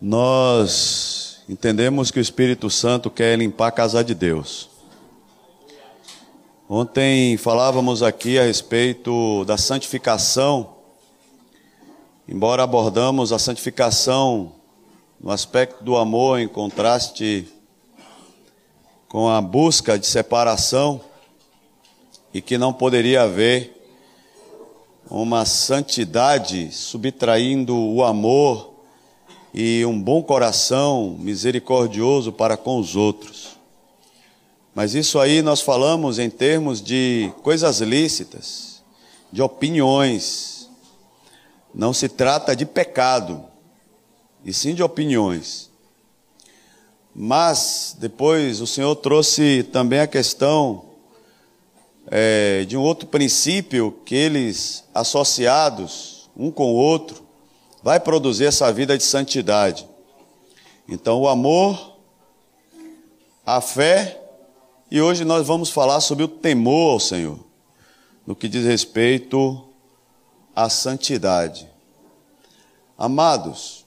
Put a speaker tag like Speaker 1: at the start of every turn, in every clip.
Speaker 1: Nós entendemos que o Espírito Santo quer limpar a casa de Deus. Ontem falávamos aqui a respeito da santificação, embora abordamos a santificação no aspecto do amor em contraste com a busca de separação e que não poderia haver uma santidade subtraindo o amor e um bom coração misericordioso para com os outros. Mas isso aí nós falamos em termos de coisas lícitas, de opiniões. Não se trata de pecado, e sim de opiniões. Mas depois o Senhor trouxe também a questão é, de um outro princípio que eles, associados um com o outro, vai produzir essa vida de santidade. Então, o amor, a fé, e hoje nós vamos falar sobre o temor ao Senhor, no que diz respeito à santidade. Amados,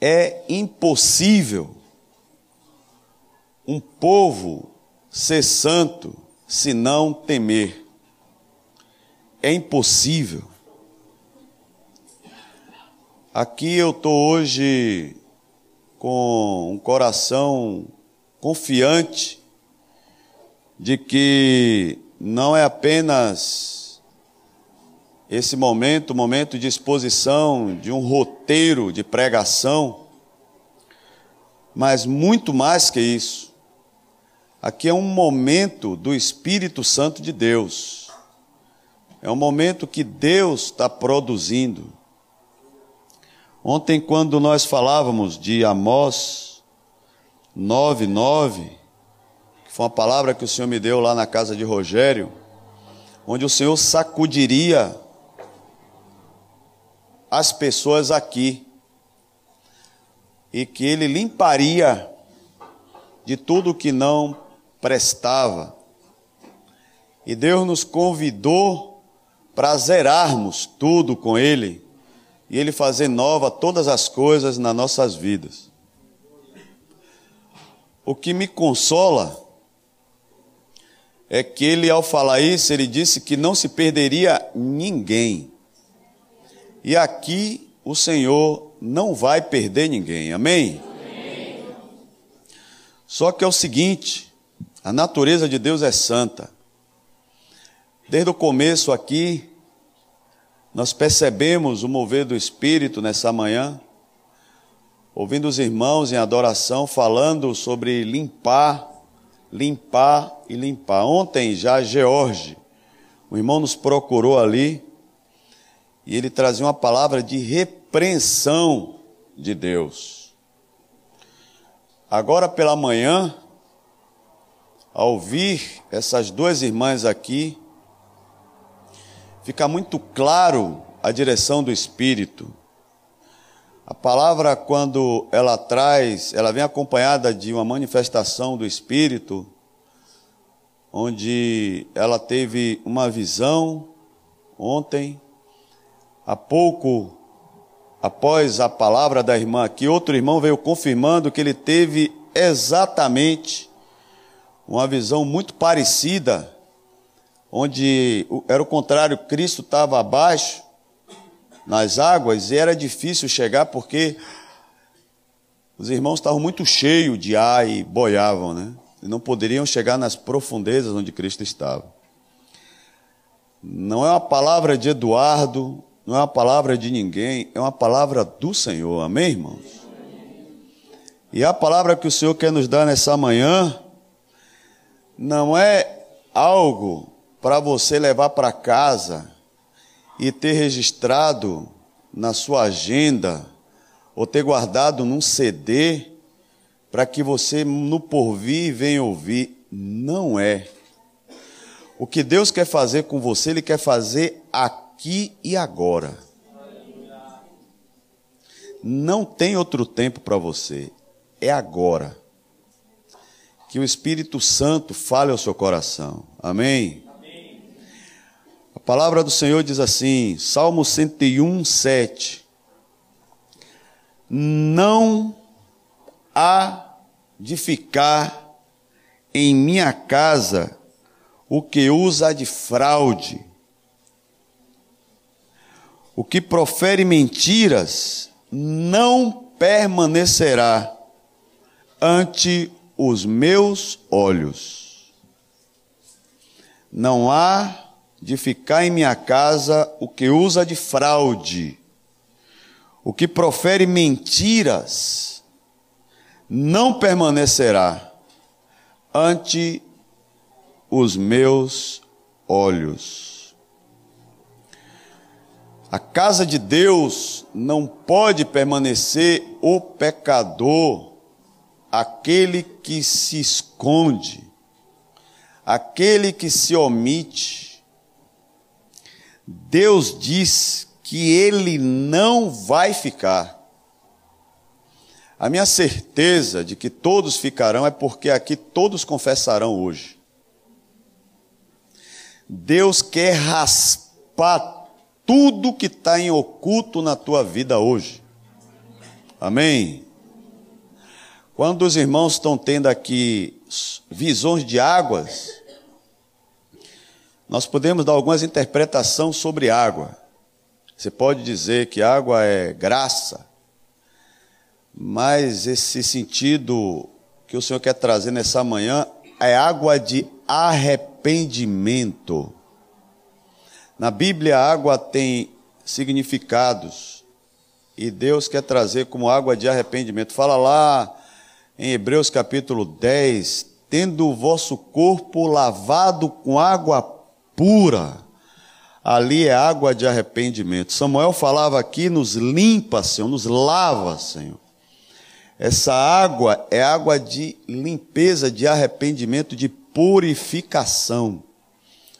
Speaker 1: é impossível um povo ser santo se não temer. É impossível. Aqui eu estou hoje com um coração confiante de que não é apenas esse momento, momento de exposição de um roteiro de pregação, mas muito mais que isso. Aqui é um momento do Espírito Santo de Deus. É um momento que Deus está produzindo. Ontem, quando nós falávamos de Amós 9, 9, que foi uma palavra que o Senhor me deu lá na casa de Rogério, onde o Senhor sacudiria as pessoas aqui e que Ele limparia de tudo que não prestava. E Deus nos convidou para zerarmos tudo com Ele e Ele fazer nova todas as coisas nas nossas vidas. O que me consola é que ele, ao falar isso, ele disse que não se perderia ninguém. E aqui o Senhor não vai perder ninguém, amém? amém? Só que é o seguinte: a natureza de Deus é santa. Desde o começo aqui, nós percebemos o mover do Espírito nessa manhã, ouvindo os irmãos em adoração falando sobre limpar, limpar e limpar. Ontem já George, o irmão nos procurou ali e ele trazia uma palavra de repreensão de Deus. Agora pela manhã, ao ouvir essas duas irmãs aqui, fica muito claro a direção do Espírito. A palavra, quando ela traz, ela vem acompanhada de uma manifestação do Espírito, onde ela teve uma visão ontem, há pouco após a palavra da irmã aqui, outro irmão veio confirmando que ele teve exatamente uma visão muito parecida onde era o contrário, Cristo estava abaixo nas águas e era difícil chegar porque os irmãos estavam muito cheios de ar e boiavam, né? E não poderiam chegar nas profundezas onde Cristo estava. Não é uma palavra de Eduardo, não é uma palavra de ninguém, é uma palavra do Senhor, amém, irmãos? E a palavra que o Senhor quer nos dar nessa manhã não é algo para você levar para casa e ter registrado na sua agenda ou ter guardado num CD para que você no porvir venha ouvir. Não é. O que Deus quer fazer com você, Ele quer fazer aqui e agora. Não tem outro tempo para você. É agora. Que o Espírito Santo fale ao seu coração. Amém? Palavra do Senhor diz assim, Salmo 101, 7. não há de ficar em minha casa o que usa de fraude, o que profere mentiras, não permanecerá ante os meus olhos. Não há de ficar em minha casa o que usa de fraude, o que profere mentiras, não permanecerá ante os meus olhos. A casa de Deus não pode permanecer o pecador, aquele que se esconde, aquele que se omite. Deus diz que ele não vai ficar. A minha certeza de que todos ficarão é porque aqui todos confessarão hoje. Deus quer raspar tudo que está em oculto na tua vida hoje. Amém? Quando os irmãos estão tendo aqui visões de águas, nós podemos dar algumas interpretações sobre água. Você pode dizer que água é graça, mas esse sentido que o Senhor quer trazer nessa manhã é água de arrependimento. Na Bíblia, a água tem significados e Deus quer trazer como água de arrependimento. Fala lá em Hebreus capítulo 10: tendo o vosso corpo lavado com água pura. Ali é água de arrependimento. Samuel falava aqui: nos limpa, Senhor, nos lava, Senhor. Essa água é água de limpeza, de arrependimento, de purificação.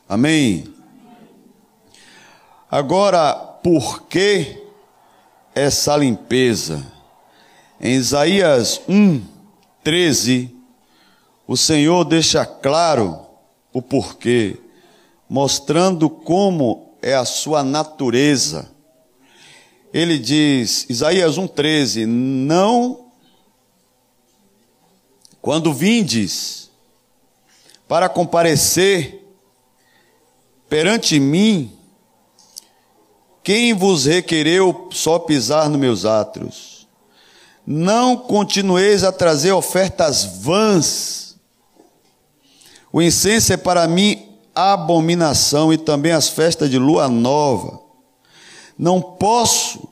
Speaker 1: Amém? Agora, por que essa limpeza? Em Isaías 1, 13, o Senhor deixa claro o porquê, mostrando como é a sua natureza. Ele diz, Isaías 1,13: Não quando vindes para comparecer perante mim, quem vos requereu só pisar nos meus átrios? Não continueis a trazer ofertas vãs. O incenso é para mim abominação e também as festas de lua nova. Não posso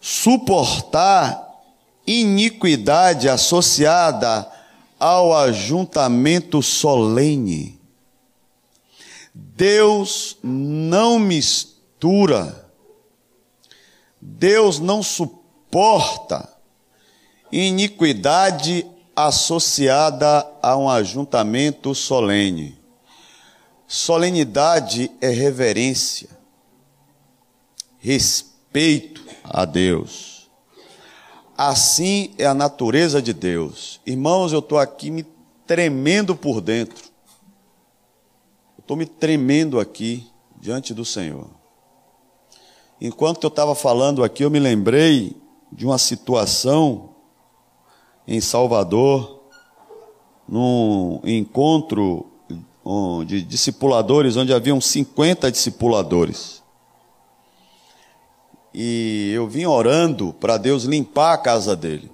Speaker 1: suportar iniquidade associada ao ajuntamento solene. Deus não mistura, Deus não suporta iniquidade associada a um ajuntamento solene. Solenidade é reverência, respeito a Deus. Assim é a natureza de Deus. Irmãos, eu estou aqui me tremendo por dentro. Estou me tremendo aqui diante do Senhor. Enquanto eu estava falando aqui, eu me lembrei de uma situação em Salvador, num encontro de discipuladores, onde haviam 50 discipuladores. E eu vim orando para Deus limpar a casa dele.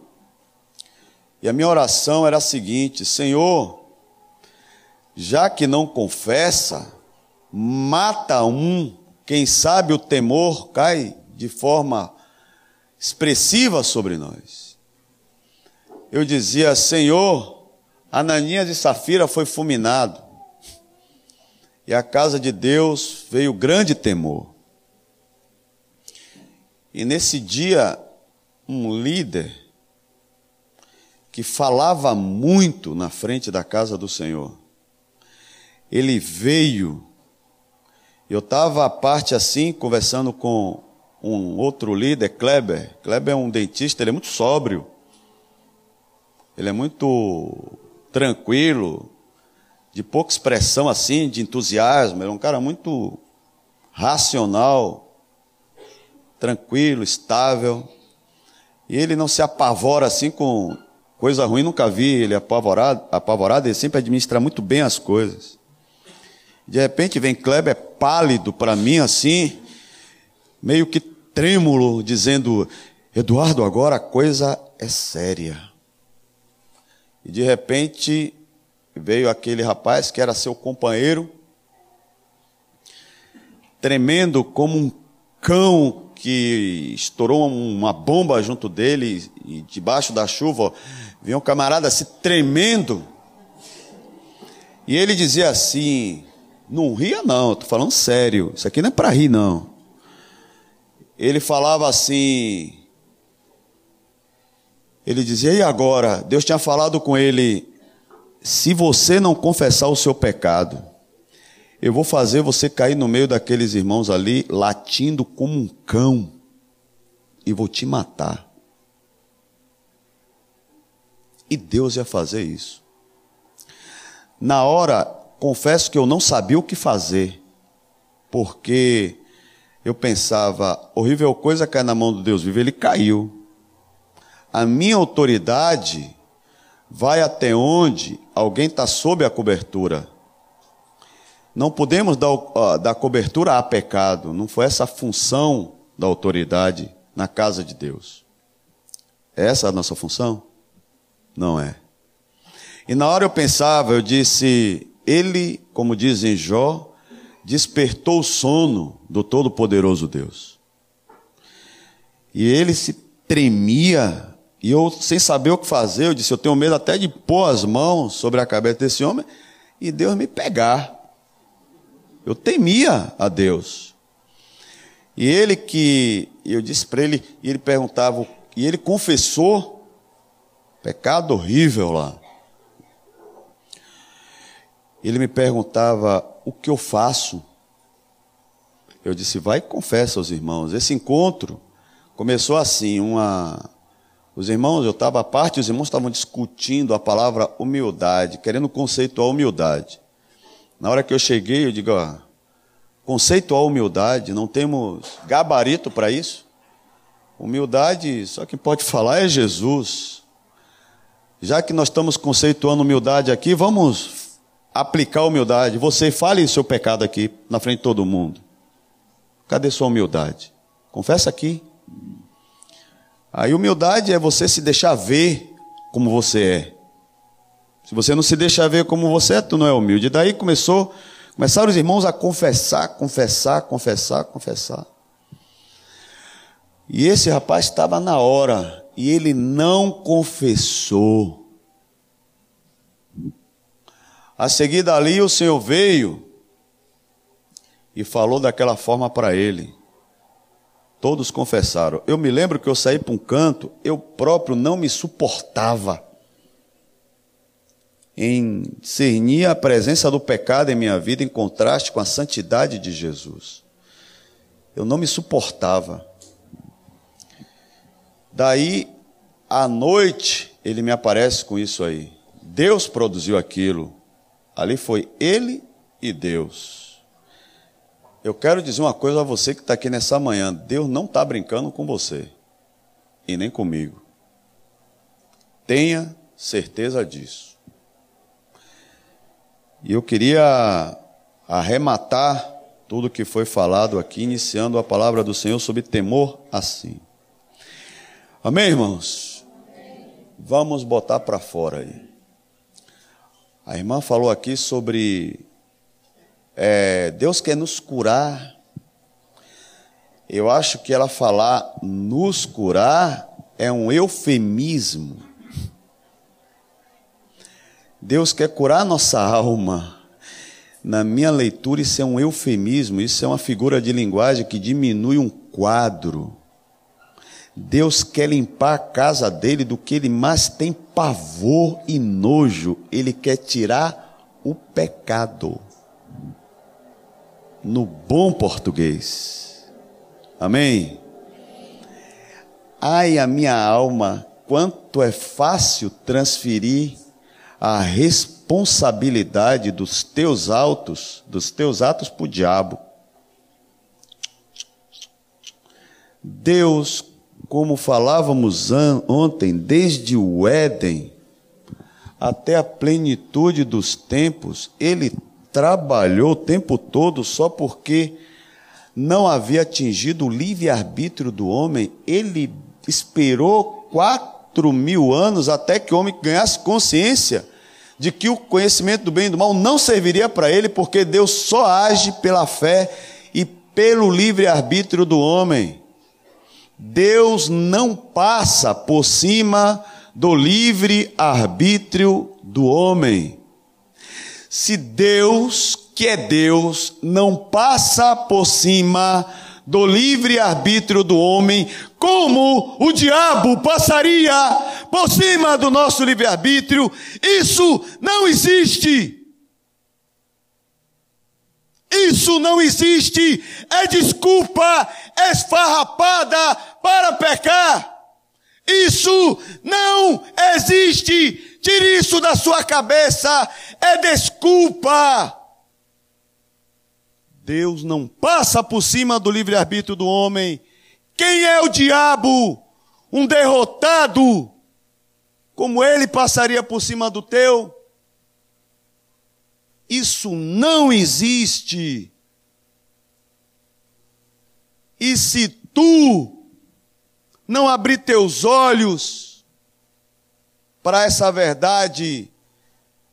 Speaker 1: E a minha oração era a seguinte: Senhor, já que não confessa, mata um, quem sabe o temor cai de forma expressiva sobre nós. Eu dizia, Senhor, Ananias e Safira foi fulminado, e a casa de Deus veio grande temor. E nesse dia, um líder que falava muito na frente da casa do Senhor, ele veio. Eu estava à parte assim, conversando com um outro líder, Kleber. Kleber é um dentista, ele é muito sóbrio. Ele é muito tranquilo, de pouca expressão assim, de entusiasmo. Ele é um cara muito racional tranquilo, estável. E ele não se apavora assim com coisa ruim, nunca vi ele apavorado, apavorado, ele sempre administra muito bem as coisas. De repente vem Kleber pálido para mim assim, meio que trêmulo, dizendo: Eduardo, agora a coisa é séria. E de repente veio aquele rapaz que era seu companheiro, tremendo como um cão que estourou uma bomba junto dele e debaixo da chuva vinha um camarada se tremendo. E ele dizia assim: Não ria, não, estou falando sério, isso aqui não é para rir, não. Ele falava assim. Ele dizia: E agora? Deus tinha falado com ele: Se você não confessar o seu pecado, eu vou fazer você cair no meio daqueles irmãos ali, latindo como um cão, e vou te matar. E Deus ia fazer isso. Na hora, confesso que eu não sabia o que fazer, porque eu pensava, horrível coisa cair na mão do Deus vivo, ele caiu. A minha autoridade vai até onde alguém está sob a cobertura. Não podemos dar, dar cobertura a pecado. Não foi essa a função da autoridade na casa de Deus. É essa a nossa função? Não é. E na hora eu pensava, eu disse, ele, como diz em Jó, despertou o sono do Todo-Poderoso Deus. E ele se tremia, e eu, sem saber o que fazer, eu disse: Eu tenho medo até de pôr as mãos sobre a cabeça desse homem e Deus me pegar. Eu temia a Deus. E ele que, eu disse para ele, e ele perguntava, e ele confessou, pecado horrível lá. Ele me perguntava, o que eu faço? Eu disse, vai e confessa aos irmãos. Esse encontro começou assim, uma... Os irmãos, eu estava à parte, os irmãos estavam discutindo a palavra humildade, querendo conceituar humildade. Na hora que eu cheguei, eu digo, ó, conceitual humildade, não temos gabarito para isso. Humildade, só quem pode falar é Jesus. Já que nós estamos conceituando humildade aqui, vamos aplicar humildade. Você fale seu pecado aqui, na frente de todo mundo. Cadê sua humildade? Confessa aqui. Aí humildade é você se deixar ver como você é. Se você não se deixa ver como você é, tu não é humilde. E daí começou, começaram os irmãos a confessar, confessar, confessar, confessar. E esse rapaz estava na hora e ele não confessou. A seguir dali o Senhor veio e falou daquela forma para ele. Todos confessaram. Eu me lembro que eu saí para um canto, eu próprio não me suportava em a presença do pecado em minha vida em contraste com a santidade de Jesus. Eu não me suportava. Daí, à noite, ele me aparece com isso aí. Deus produziu aquilo. Ali foi ele e Deus. Eu quero dizer uma coisa a você que está aqui nessa manhã: Deus não está brincando com você e nem comigo. Tenha certeza disso. E eu queria arrematar tudo que foi falado aqui, iniciando a palavra do Senhor sobre temor assim. Amém, irmãos? Vamos botar para fora aí. A irmã falou aqui sobre é, Deus quer nos curar. Eu acho que ela falar nos curar é um eufemismo. Deus quer curar nossa alma. Na minha leitura, isso é um eufemismo, isso é uma figura de linguagem que diminui um quadro. Deus quer limpar a casa dele do que ele mais tem pavor e nojo. Ele quer tirar o pecado. No bom português. Amém? Ai, a minha alma, quanto é fácil transferir a responsabilidade dos teus autos, dos teus atos para o diabo. Deus como falávamos ontem, desde o Éden até a plenitude dos tempos, ele trabalhou o tempo todo só porque não havia atingido o livre-arbítrio do homem, ele esperou quatro mil anos até que o homem ganhasse consciência de que o conhecimento do bem e do mal não serviria para ele, porque Deus só age pela fé e pelo livre-arbítrio do homem. Deus não passa por cima do livre-arbítrio do homem. Se Deus, que é Deus, não passa por cima do livre-arbítrio do homem, como o diabo passaria por cima do nosso livre-arbítrio? Isso não existe. Isso não existe. É desculpa esfarrapada para pecar. Isso não existe. Tire isso da sua cabeça. É desculpa. Deus não passa por cima do livre-arbítrio do homem. Quem é o diabo? Um derrotado. Como ele passaria por cima do teu? Isso não existe. E se tu não abrir teus olhos para essa verdade,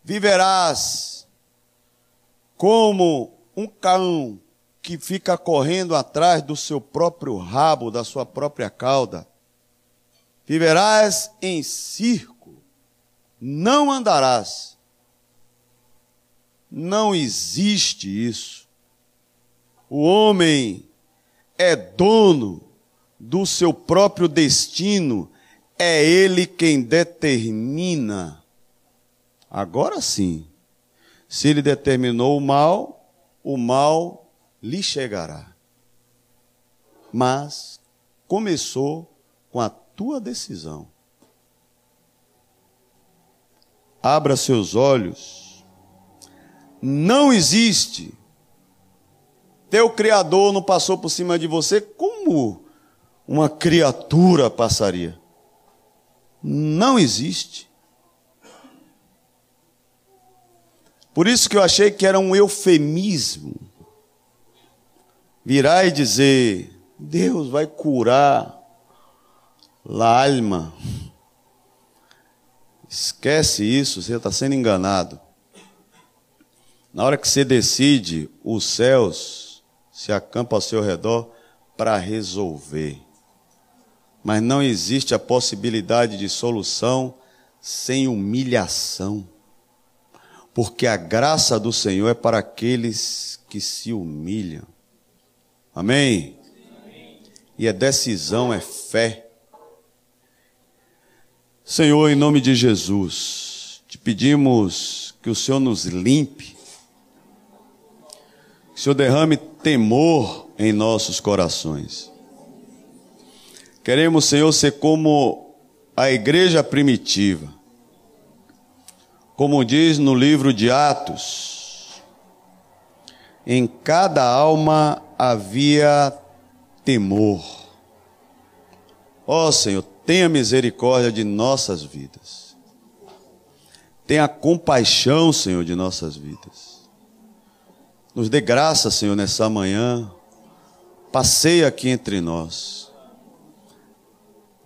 Speaker 1: viverás como um cão que fica correndo atrás do seu próprio rabo, da sua própria cauda. Viverás em circo, não andarás. Não existe isso. O homem é dono do seu próprio destino, é ele quem determina. Agora sim, se ele determinou o mal, o mal lhe chegará. Mas começou com a tua decisão. Abra seus olhos. Não existe. Teu Criador não passou por cima de você como uma criatura passaria. Não existe. Por isso que eu achei que era um eufemismo. Virar e dizer: Deus vai curar a alma. Esquece isso, você está sendo enganado. Na hora que você decide, os céus se acampam ao seu redor para resolver. Mas não existe a possibilidade de solução sem humilhação. Porque a graça do Senhor é para aqueles que se humilham. Amém? E a decisão é fé. Senhor, em nome de Jesus, te pedimos que o Senhor nos limpe, que o Senhor derrame temor em nossos corações. Queremos, Senhor, ser como a igreja primitiva, como diz no livro de Atos, em cada alma havia temor. Ó oh, Senhor, tenha misericórdia de nossas vidas. Tenha compaixão, Senhor, de nossas vidas. Nos dê graça, Senhor, nessa manhã. Passeia aqui entre nós.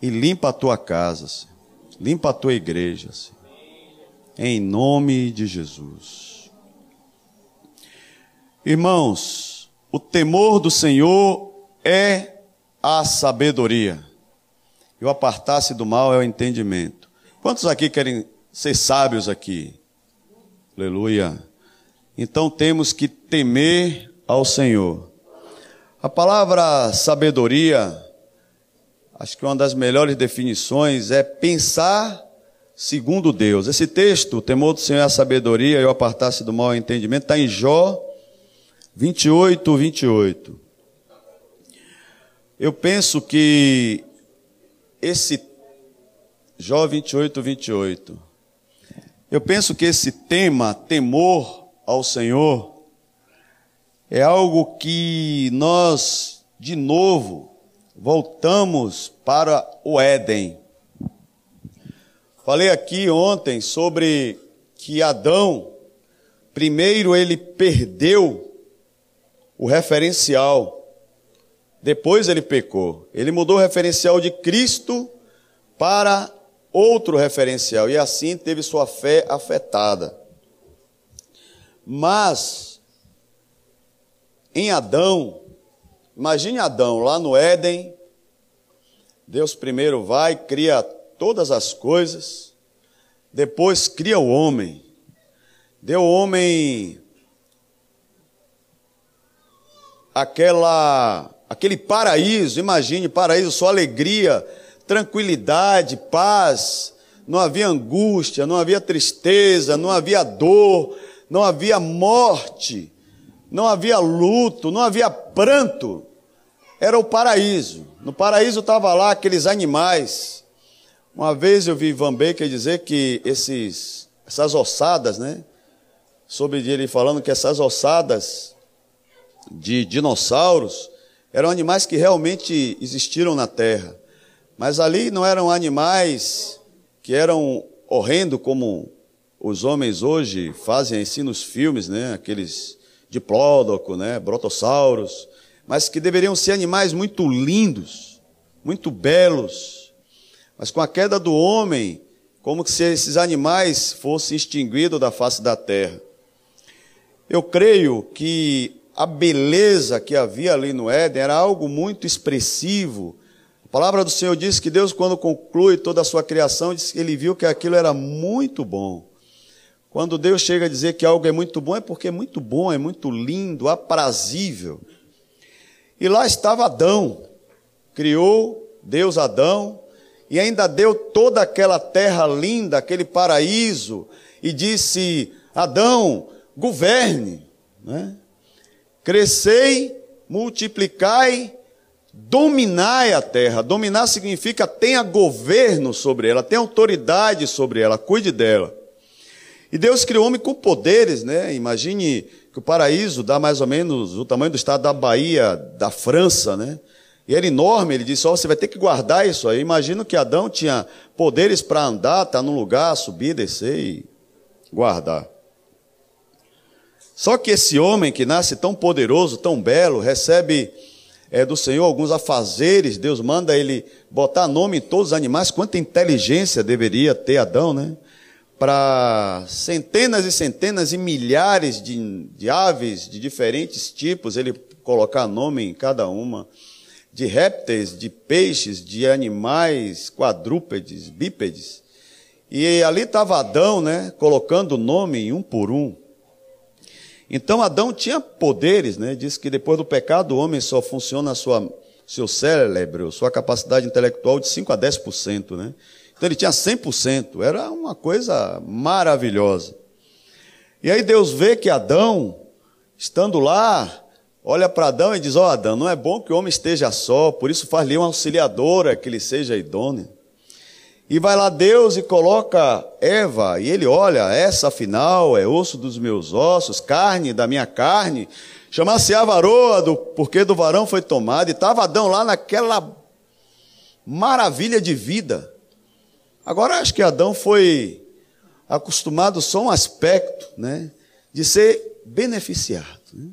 Speaker 1: E limpa a tua casa, Senhor. Limpa a tua igreja, Senhor. Em nome de Jesus. Irmãos, o temor do Senhor é a sabedoria. E o apartar-se do mal é o entendimento. Quantos aqui querem ser sábios aqui? Aleluia. Então temos que temer ao Senhor. A palavra sabedoria, acho que uma das melhores definições é pensar segundo Deus. Esse texto, o temor do Senhor é a sabedoria e o apartar-se do o entendimento, está em Jó 28, 28. Eu penso que esse Jó 28, 28. Eu penso que esse tema, temor ao Senhor, é algo que nós, de novo, voltamos para o Éden. Falei aqui ontem sobre que Adão, primeiro ele perdeu o referencial, depois ele pecou. Ele mudou o referencial de Cristo para outro referencial e assim teve sua fé afetada. Mas em Adão, imagine Adão lá no Éden, Deus primeiro vai, cria todas as coisas, depois cria o homem, deu ao homem aquela, aquele paraíso, imagine, paraíso, só alegria, tranquilidade, paz, não havia angústia, não havia tristeza, não havia dor, não havia morte, não havia luto, não havia pranto. Era o paraíso. No paraíso estava lá aqueles animais. Uma vez eu vi Van Baker dizer que esses, essas ossadas, né? Sobre ele falando que essas ossadas de dinossauros eram animais que realmente existiram na Terra. Mas ali não eram animais que eram horrendo como os homens hoje fazem assim nos filmes, né? Aqueles diplódoco, né? Brotossauros, mas que deveriam ser animais muito lindos, muito belos. Mas com a queda do homem, como se esses animais fossem extinguidos da face da terra. Eu creio que a beleza que havia ali no Éden era algo muito expressivo. A palavra do Senhor diz que Deus, quando conclui toda a sua criação, diz que ele viu que aquilo era muito bom. Quando Deus chega a dizer que algo é muito bom, é porque é muito bom, é muito lindo, aprazível. E lá estava Adão. Criou Deus Adão e ainda deu toda aquela terra linda, aquele paraíso, e disse: Adão, governe. Né? Crescei, multiplicai, dominai a terra. Dominar significa tenha governo sobre ela, tenha autoridade sobre ela, cuide dela. E Deus criou o homem com poderes, né? Imagine que o paraíso dá mais ou menos o tamanho do estado da Bahia, da França, né? E era enorme, ele disse: Ó, oh, você vai ter que guardar isso aí. Imagino que Adão tinha poderes para andar, estar tá num lugar, subir, descer e guardar. Só que esse homem que nasce tão poderoso, tão belo, recebe é, do Senhor alguns afazeres, Deus manda ele botar nome em todos os animais, quanta inteligência deveria ter Adão, né? Para centenas e centenas e milhares de, de aves de diferentes tipos, ele colocar nome em cada uma, de répteis, de peixes, de animais quadrúpedes, bípedes. E ali estava Adão, né, colocando nome em um por um. Então Adão tinha poderes, né? Diz que depois do pecado o homem só funciona sua, seu cérebro, sua capacidade intelectual de 5 a 10%, né? Então ele tinha 100%, era uma coisa maravilhosa. E aí Deus vê que Adão, estando lá, olha para Adão e diz: Ó oh, Adão, não é bom que o homem esteja só, por isso faz-lhe uma auxiliadora que ele seja idônea. E vai lá Deus e coloca Eva, e ele olha, essa afinal é osso dos meus ossos, carne da minha carne. Chama-se a varoa, do, porque do varão foi tomada, e estava Adão lá naquela maravilha de vida. Agora acho que Adão foi acostumado só um aspecto, né, de ser beneficiado. Né?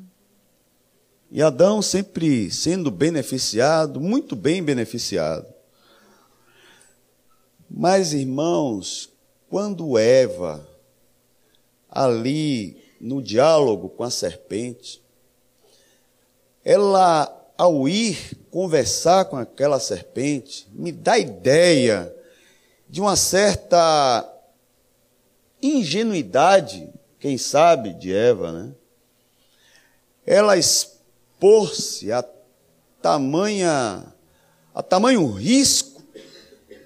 Speaker 1: E Adão sempre sendo beneficiado, muito bem beneficiado. Mas, irmãos, quando Eva, ali no diálogo com a serpente, ela, ao ir conversar com aquela serpente, me dá ideia de uma certa ingenuidade, quem sabe, de Eva, né? Ela expor-se a tamanha, a tamanho risco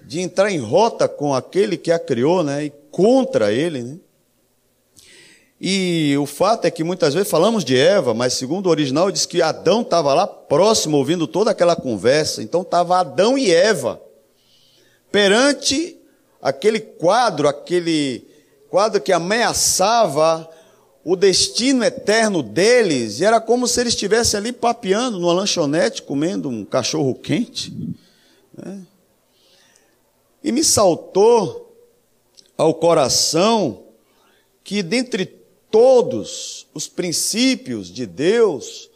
Speaker 1: de entrar em rota com aquele que a criou, né, e contra ele, né? E o fato é que muitas vezes falamos de Eva, mas segundo o original diz que Adão estava lá próximo ouvindo toda aquela conversa. Então estava Adão e Eva perante aquele quadro, aquele quadro que ameaçava o destino eterno deles, e era como se eles estivessem ali papeando numa lanchonete, comendo um cachorro quente. Né? E me saltou ao coração que dentre todos os princípios de Deus,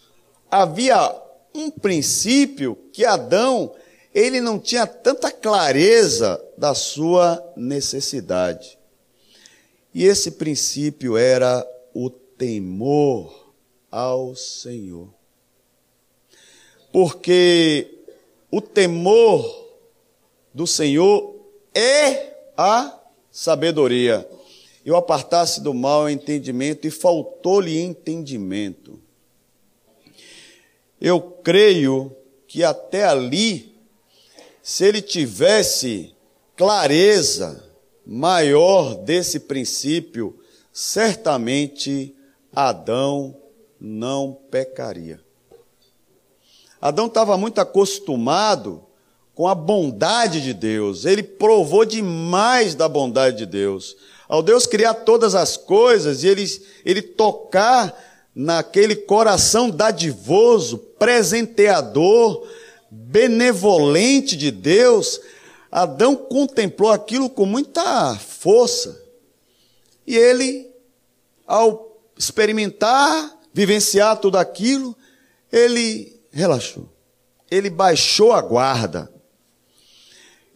Speaker 1: havia um princípio que Adão, ele não tinha tanta clareza da sua necessidade. E esse princípio era o temor ao Senhor. Porque o temor do Senhor é a sabedoria. Eu apartasse do mal entendimento e faltou-lhe entendimento. Eu creio que até ali, se ele tivesse clareza maior desse princípio, certamente Adão não pecaria. Adão estava muito acostumado com a bondade de Deus, ele provou demais da bondade de Deus. Ao Deus criar todas as coisas e ele, ele tocar naquele coração dadivoso, presenteador, benevolente de Deus, Adão contemplou aquilo com muita força. E ele, ao experimentar, vivenciar tudo aquilo, ele relaxou. Ele baixou a guarda.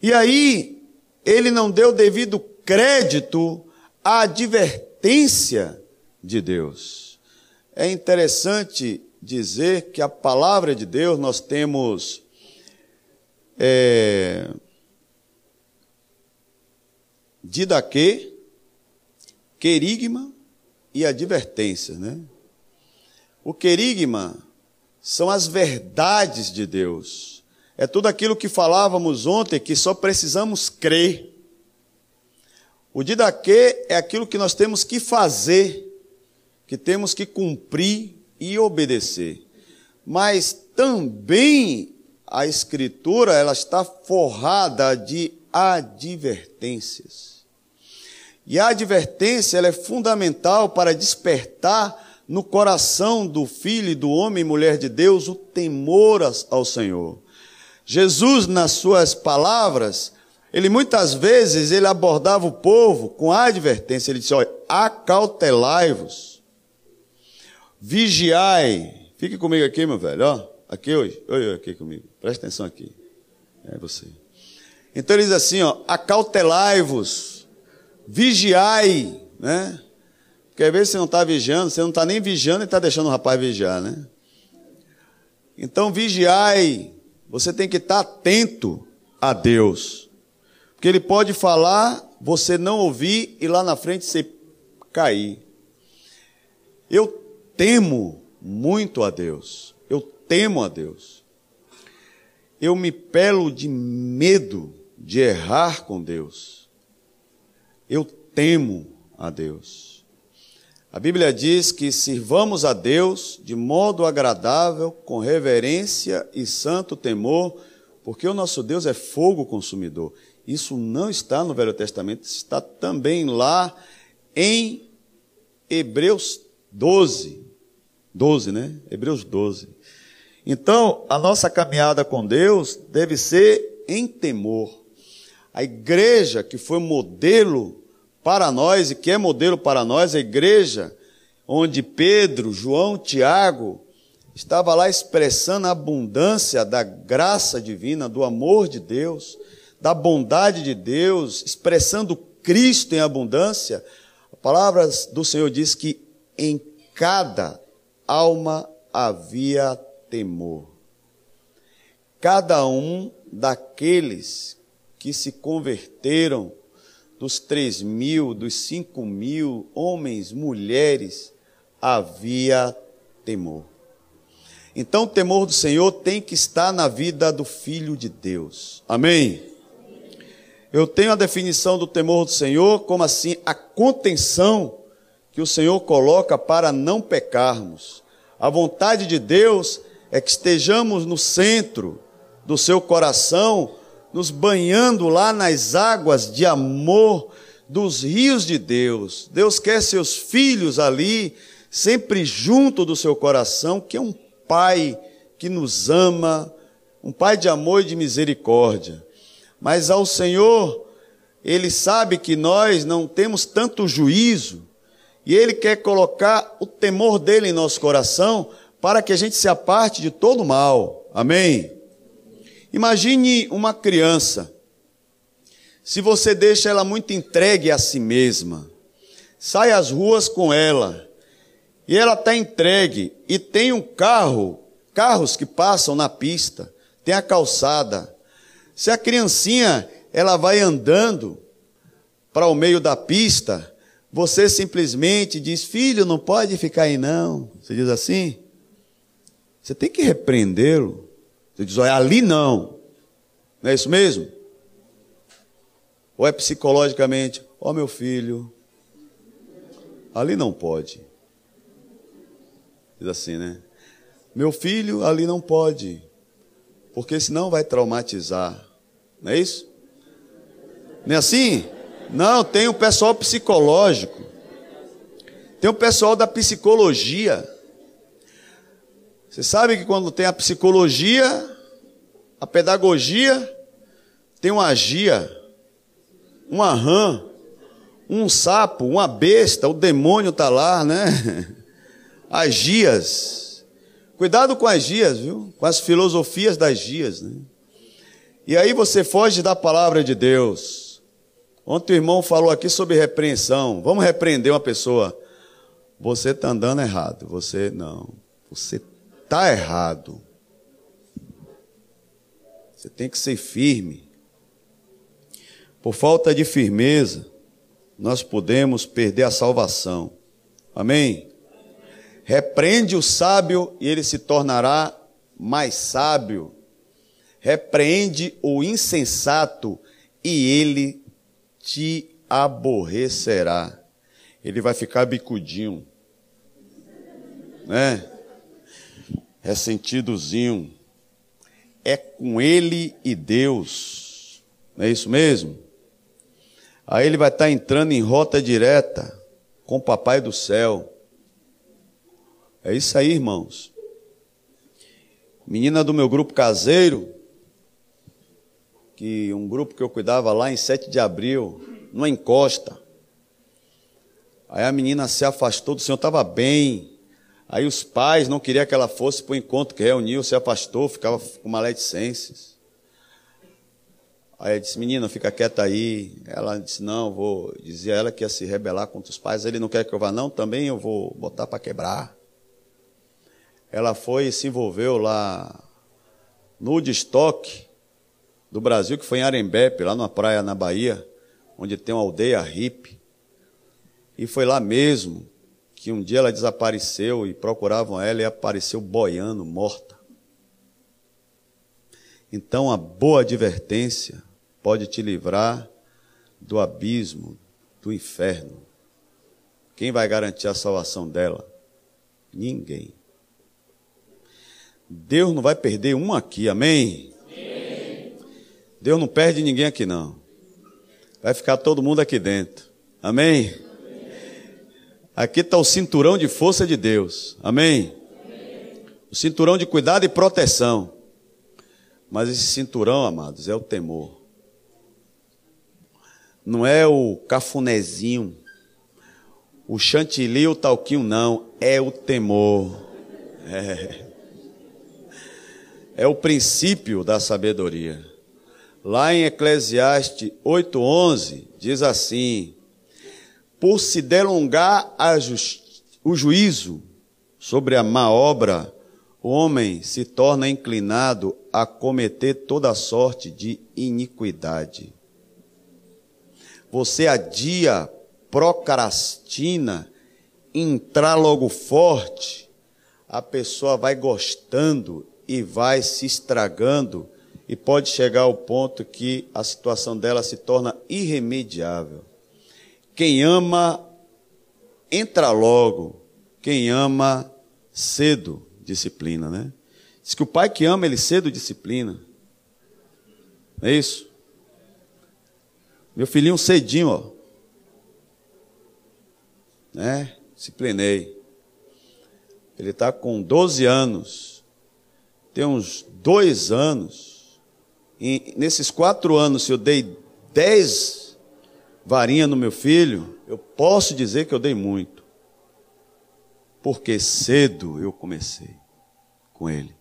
Speaker 1: E aí, ele não deu devido crédito à advertência de Deus. É interessante dizer que a palavra de Deus nós temos é, didaquê, querigma e advertência, né? O querigma são as verdades de Deus. É tudo aquilo que falávamos ontem que só precisamos crer. O didaquê é aquilo que nós temos que fazer, que temos que cumprir e obedecer. Mas também a escritura ela está forrada de advertências. E a advertência ela é fundamental para despertar no coração do filho e do homem e mulher de Deus o temor ao Senhor. Jesus, nas suas palavras, ele muitas vezes ele abordava o povo com advertência. Ele disse: olha, acautelai-vos, vigiai. Fique comigo aqui, meu velho, ó, aqui hoje, oi, oi, aqui comigo. Presta atenção aqui. É você. Então ele diz assim, ó, acautelai-vos vigiai, né? Porque às vezes você não está vigiando, você não está nem vigiando e está deixando o rapaz vigiar, né? Então vigiai, você tem que estar tá atento a Deus. Porque Ele pode falar, você não ouvir e lá na frente você cair. Eu temo muito a Deus. Eu temo a Deus. Eu me pelo de medo de errar com Deus. Eu temo a Deus. A Bíblia diz que sirvamos a Deus de modo agradável, com reverência e santo temor, porque o nosso Deus é fogo consumidor. Isso não está no Velho Testamento, está também lá em Hebreus 12. 12, né? Hebreus 12. Então, a nossa caminhada com Deus deve ser em temor. A igreja que foi modelo para nós e que é modelo para nós, a igreja onde Pedro, João, Tiago estava lá expressando a abundância da graça divina, do amor de Deus, da bondade de Deus, expressando Cristo em abundância. A palavra do Senhor diz que em cada alma havia temor. Cada um daqueles que se converteram, dos três mil, dos cinco mil homens, mulheres, havia temor. Então, o temor do Senhor tem que estar na vida do Filho de Deus. Amém? Eu tenho a definição do temor do Senhor como assim, a contenção que o Senhor coloca para não pecarmos. A vontade de Deus é que estejamos no centro do seu coração nos banhando lá nas águas de amor, dos rios de Deus. Deus quer seus filhos ali, sempre junto do seu coração, que é um pai que nos ama, um pai de amor e de misericórdia. Mas ao Senhor, ele sabe que nós não temos tanto juízo, e ele quer colocar o temor dele em nosso coração para que a gente se aparte de todo mal. Amém? Imagine uma criança. Se você deixa ela muito entregue a si mesma, sai às ruas com ela, e ela está entregue, e tem um carro, carros que passam na pista, tem a calçada. Se a criancinha ela vai andando para o meio da pista, você simplesmente diz: Filho, não pode ficar aí não. Você diz assim? Você tem que repreendê-lo. Você diz, olha, ali não. Não é isso mesmo? Ou é psicologicamente, ó oh, meu filho, ali não pode. Diz assim, né? Meu filho, ali não pode, porque senão vai traumatizar. Não é isso? Não é assim? Não, tem o pessoal psicológico. Tem o pessoal da psicologia. Você sabe que quando tem a psicologia, a pedagogia, tem uma agia, uma rã, um sapo, uma besta, o demônio está lá, né? Agias. Cuidado com as gias, viu? Com as filosofias das gias, né? E aí você foge da palavra de Deus. Ontem o irmão falou aqui sobre repreensão. Vamos repreender uma pessoa. Você está andando errado. Você não. Você está errado. Você tem que ser firme. Por falta de firmeza, nós podemos perder a salvação. Amém? Repreende o sábio e ele se tornará mais sábio. Repreende o insensato e ele te aborrecerá. Ele vai ficar bicudinho. Né? Ressentidozinho. É com ele e Deus. Não é isso mesmo? Aí ele vai estar entrando em rota direta com o Papai do céu. É isso aí, irmãos. Menina do meu grupo caseiro, que um grupo que eu cuidava lá em 7 de abril, numa encosta. Aí a menina se afastou do Senhor, estava bem, Aí os pais não queriam que ela fosse para o encontro que reuniu, se afastou, ficava com maledicências. Aí eu disse, menina, fica quieta aí. Ela disse, não, vou. Dizia ela que ia se rebelar contra os pais. Ele não quer que eu vá, não, também eu vou botar para quebrar. Ela foi e se envolveu lá no destoque do Brasil, que foi em Arembepe, lá numa praia na Bahia, onde tem uma aldeia hippie. E foi lá mesmo que um dia ela desapareceu e procuravam ela e apareceu boiando, morta. Então a boa advertência pode te livrar do abismo, do inferno. Quem vai garantir a salvação dela? Ninguém. Deus não vai perder um aqui, amém? amém? Deus não perde ninguém aqui, não. Vai ficar todo mundo aqui dentro, amém? Aqui está o cinturão de força de Deus. Amém? Amém? O cinturão de cuidado e proteção. Mas esse cinturão, amados, é o temor. Não é o cafunézinho, o chantilly, o talquinho, não. É o temor. É. é o princípio da sabedoria. Lá em Eclesiastes 8,11, diz assim: por se delongar o juízo sobre a má obra, o homem se torna inclinado a cometer toda sorte de iniquidade. Você adia, procrastina, entrar logo forte, a pessoa vai gostando e vai se estragando e pode chegar ao ponto que a situação dela se torna irremediável. Quem ama, entra logo. Quem ama, cedo disciplina, né? Diz que o pai que ama, ele cedo disciplina. Não é isso? Meu filhinho cedinho, ó. né? Disciplinei. Ele está com 12 anos. Tem uns dois anos. E nesses quatro anos, se eu dei 10 varinhas no meu filho, eu posso dizer que eu dei muito. Porque cedo eu comecei com ele.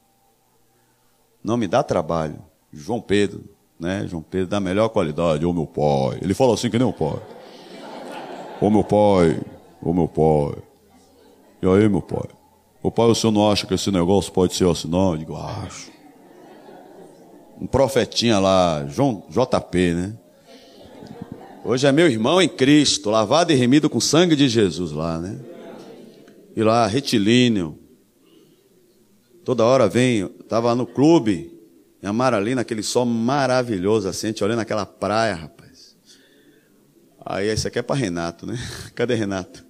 Speaker 1: Não me dá trabalho. João Pedro, né? João Pedro da melhor qualidade, ô meu pai. Ele fala assim que nem o pai. Ô meu pai, ô meu pai. E aí, meu pai? O pai, o senhor não acha que esse negócio pode ser assim, não? Eu digo, acho. Um profetinha lá, João JP, né? Hoje é meu irmão em Cristo, lavado e remido com sangue de Jesus lá, né? E lá, retilíneo. Toda hora vem, estava no clube, em Amaralina, aquele sol maravilhoso assim, a gente olhando aquela praia, rapaz. Aí isso aqui é para Renato, né? Cadê Renato?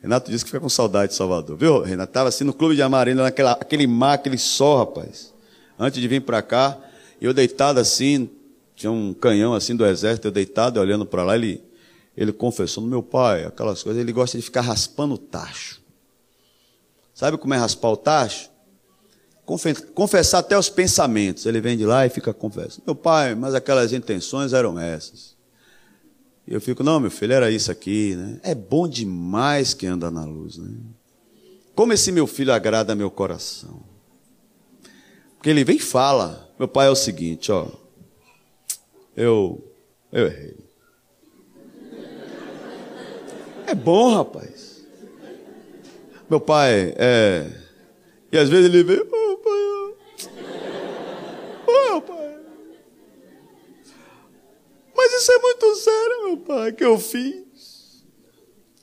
Speaker 1: Renato disse que fica com saudade de Salvador. Viu, Renato? Estava assim no clube de Amaralina, naquela, aquele mar, aquele sol, rapaz. Antes de vir para cá, eu deitado assim, tinha um canhão assim do exército, eu deitado, olhando para lá, ele, ele confessou no meu pai, aquelas coisas, ele gosta de ficar raspando o tacho. Sabe como é raspar o tacho? confessar até os pensamentos. Ele vem de lá e fica confessando. Meu pai, mas aquelas intenções eram essas. E eu fico, não, meu filho, era isso aqui, né? É bom demais que anda na luz, né? Como esse meu filho agrada meu coração. Porque ele vem e fala, meu pai é o seguinte, ó. Eu, eu errei. É bom, rapaz. Meu pai, é. E às vezes ele vê, Mas isso é muito sério, meu pai, que eu fiz.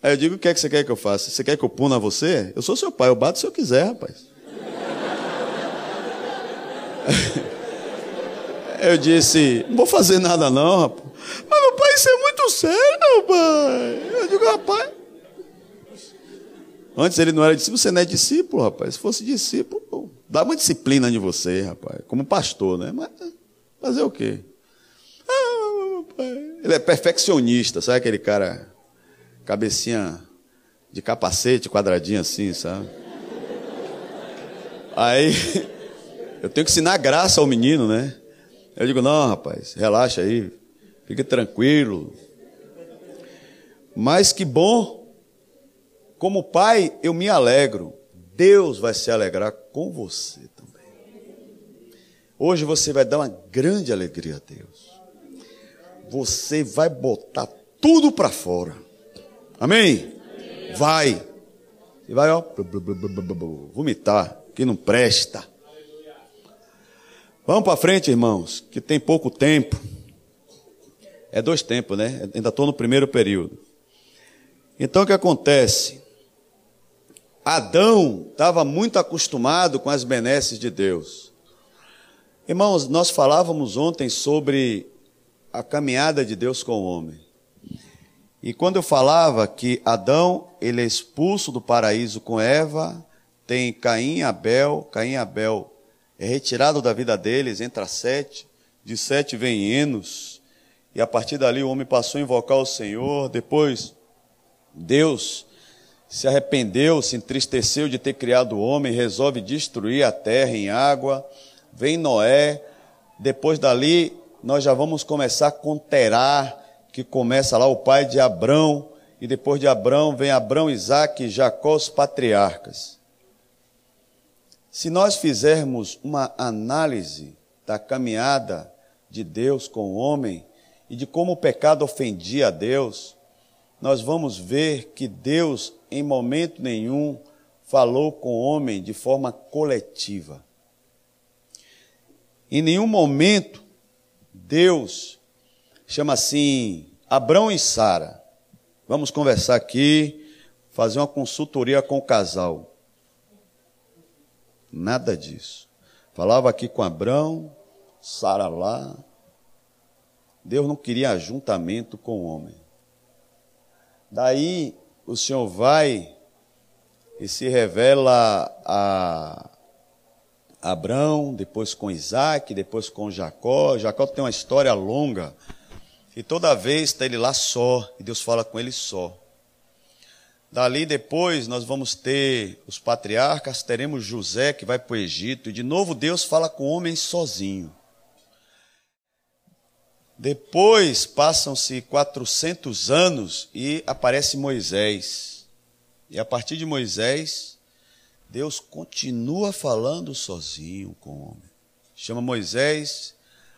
Speaker 1: Aí eu digo: o que é que você quer que eu faça? Você quer que eu puna você? Eu sou seu pai, eu bato se eu quiser, rapaz. Eu disse: não vou fazer nada não, rapaz. Mas, meu pai, isso é muito sério, meu pai. Eu digo: rapaz. Antes ele não era discípulo, você não é discípulo, rapaz. Se fosse discípulo, dá uma disciplina de você, rapaz. Como pastor, né? Mas fazer o quê? Ele é perfeccionista, sabe aquele cara, cabecinha de capacete, quadradinho assim, sabe? Aí, eu tenho que ensinar graça ao menino, né? Eu digo, não, rapaz, relaxa aí, fique tranquilo. Mas que bom, como pai, eu me alegro. Deus vai se alegrar com você também. Hoje você vai dar uma grande alegria a Deus você vai botar tudo para fora. Amém? Vai. Você vai, ó, vomitar, que não presta. Vamos para frente, irmãos, que tem pouco tempo. É dois tempos, né? Ainda estou no primeiro período. Então o que acontece? Adão estava muito acostumado com as benesses de Deus. Irmãos, nós falávamos ontem sobre a caminhada de Deus com o homem. E quando eu falava que Adão, ele é expulso do paraíso com Eva, tem Caim e Abel, Caim e Abel é retirado da vida deles, entra Sete, de Sete vem Enos, e a partir dali o homem passou a invocar o Senhor, depois Deus se arrependeu, se entristeceu de ter criado o homem, resolve destruir a terra em água, vem Noé, depois dali nós já vamos começar com Terá, que começa lá o pai de Abrão, e depois de Abrão vem Abrão, Isaac e Jacó, os patriarcas. Se nós fizermos uma análise da caminhada de Deus com o homem e de como o pecado ofendia a Deus, nós vamos ver que Deus, em momento nenhum, falou com o homem de forma coletiva. Em nenhum momento Deus chama assim Abrão e Sara. Vamos conversar aqui, fazer uma consultoria com o casal. Nada disso. Falava aqui com Abrão, Sara lá. Deus não queria ajuntamento com o homem. Daí o Senhor vai e se revela a Abraão, depois com Isaac, depois com Jacó. Jacó tem uma história longa. E toda vez está ele lá só, e Deus fala com ele só. Dali depois nós vamos ter os patriarcas, teremos José que vai para o Egito, e de novo Deus fala com o homem sozinho. Depois passam-se 400 anos e aparece Moisés. E a partir de Moisés, Deus continua falando sozinho com o homem. Chama Moisés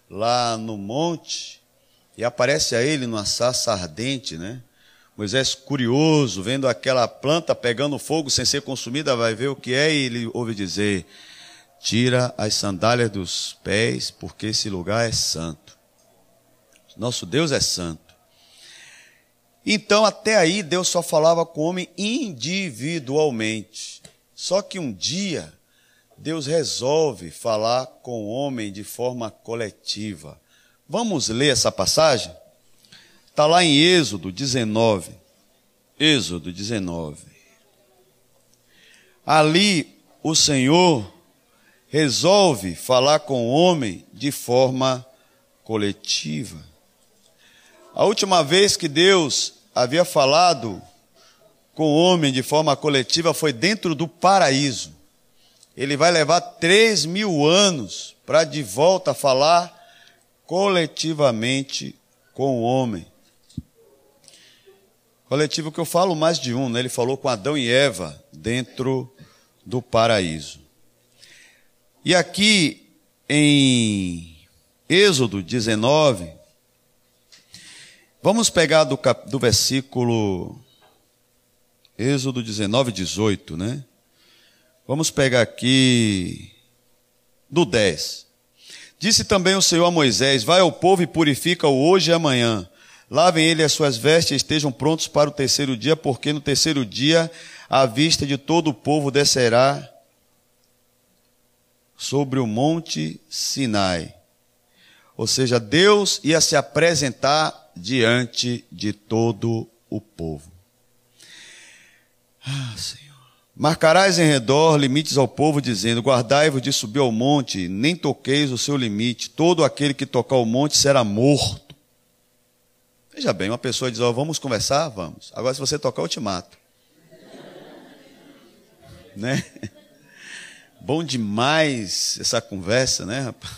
Speaker 1: lá no monte e aparece a ele numa sarça ardente, né? Moisés, curioso, vendo aquela planta pegando fogo sem ser consumida, vai ver o que é e ele ouve dizer: Tira as sandálias dos pés, porque esse lugar é santo. Nosso Deus é santo. Então, até aí, Deus só falava com o homem individualmente. Só que um dia, Deus resolve falar com o homem de forma coletiva. Vamos ler essa passagem? Está lá em Êxodo 19. Êxodo 19. Ali o Senhor resolve falar com o homem de forma coletiva. A última vez que Deus havia falado com o homem de forma coletiva foi dentro do paraíso. Ele vai levar três mil anos para de volta falar coletivamente com o homem. Coletivo que eu falo mais de um, né? Ele falou com Adão e Eva dentro do paraíso. E aqui em Êxodo 19, vamos pegar do, cap, do versículo Êxodo 19, 18, né? Vamos pegar aqui do 10. Disse também o Senhor a Moisés: Vai ao povo e purifica-o hoje e amanhã Lavem ele as suas vestes e estejam prontos para o terceiro dia, porque no terceiro dia a vista de todo o povo descerá sobre o monte Sinai. Ou seja, Deus ia se apresentar diante de todo o povo. Ah, Senhor. Marcarás em redor limites ao povo, dizendo: Guardai-vos de subir ao monte, nem toqueis o seu limite. Todo aquele que tocar o monte será morto. Veja bem, uma pessoa diz, ó, vamos conversar? Vamos. Agora, se você tocar, eu te mato. né? Bom demais essa conversa, né, rapaz?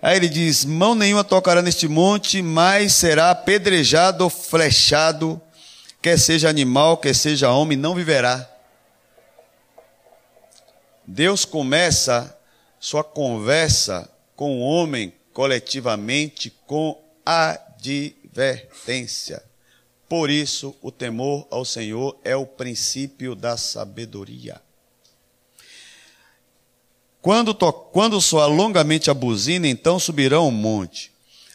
Speaker 1: Aí ele diz: Mão nenhuma tocará neste monte, mas será apedrejado ou flechado, quer seja animal, quer seja homem, não viverá. Deus começa sua conversa com o homem coletivamente com advertência. Por isso, o temor ao Senhor é o princípio da sabedoria. Quando, to, quando soar longamente a buzina, então subirão o monte.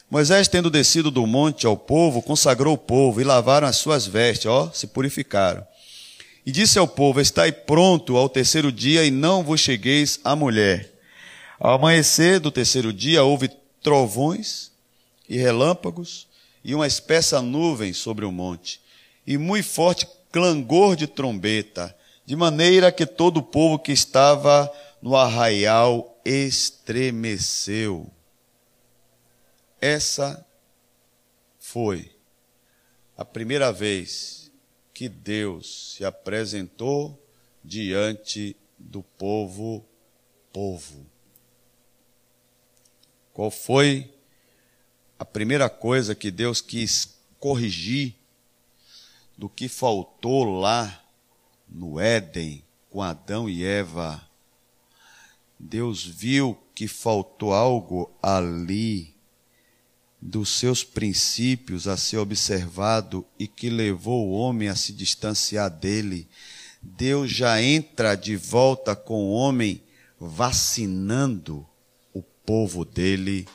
Speaker 1: Moisés, tendo descido do monte ao povo, consagrou o povo e lavaram as suas vestes, ó, se purificaram. E disse ao povo: Estai pronto ao terceiro dia e não vos chegueis à mulher. Ao amanhecer do terceiro dia houve trovões e relâmpagos e uma espessa nuvem sobre o monte e muito forte clangor de trombeta, de maneira que todo o povo que estava no arraial estremeceu. Essa foi a primeira vez que Deus se apresentou diante do povo povo. Qual foi a primeira coisa que Deus quis corrigir do que faltou lá no Éden com Adão e Eva? Deus viu que faltou algo ali dos seus princípios a ser observado e que levou o homem a se distanciar dele. Deus já entra de volta com o homem vacinando povo dele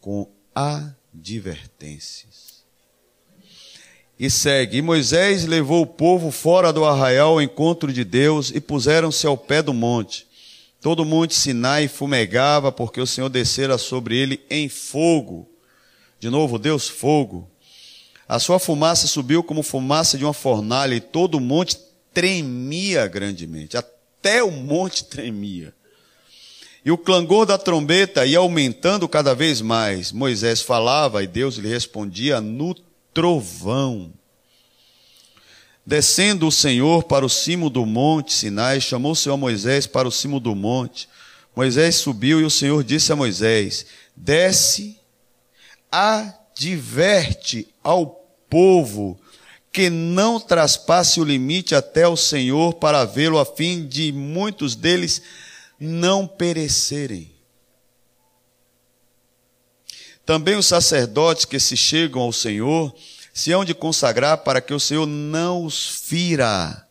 Speaker 1: com advertências. E segue: E Moisés levou o povo fora do arraial ao encontro de Deus e puseram-se ao pé do monte. Todo o monte Sinai fumegava, porque o Senhor descera sobre ele em fogo. De novo, Deus, fogo. A sua fumaça subiu como fumaça de uma fornalha, e todo o monte tremia grandemente. Até o monte tremia. E o clangor da trombeta ia aumentando cada vez mais. Moisés falava e Deus lhe respondia no trovão. Descendo o Senhor para o cimo do monte Sinai, chamou o Senhor Moisés para o cimo do monte. Moisés subiu e o Senhor disse a Moisés: Desce, adverte ao povo que não traspasse o limite até o Senhor para vê-lo, a fim de muitos deles não perecerem. Também os sacerdotes que se chegam ao Senhor se hão de consagrar para que o Senhor não os fira.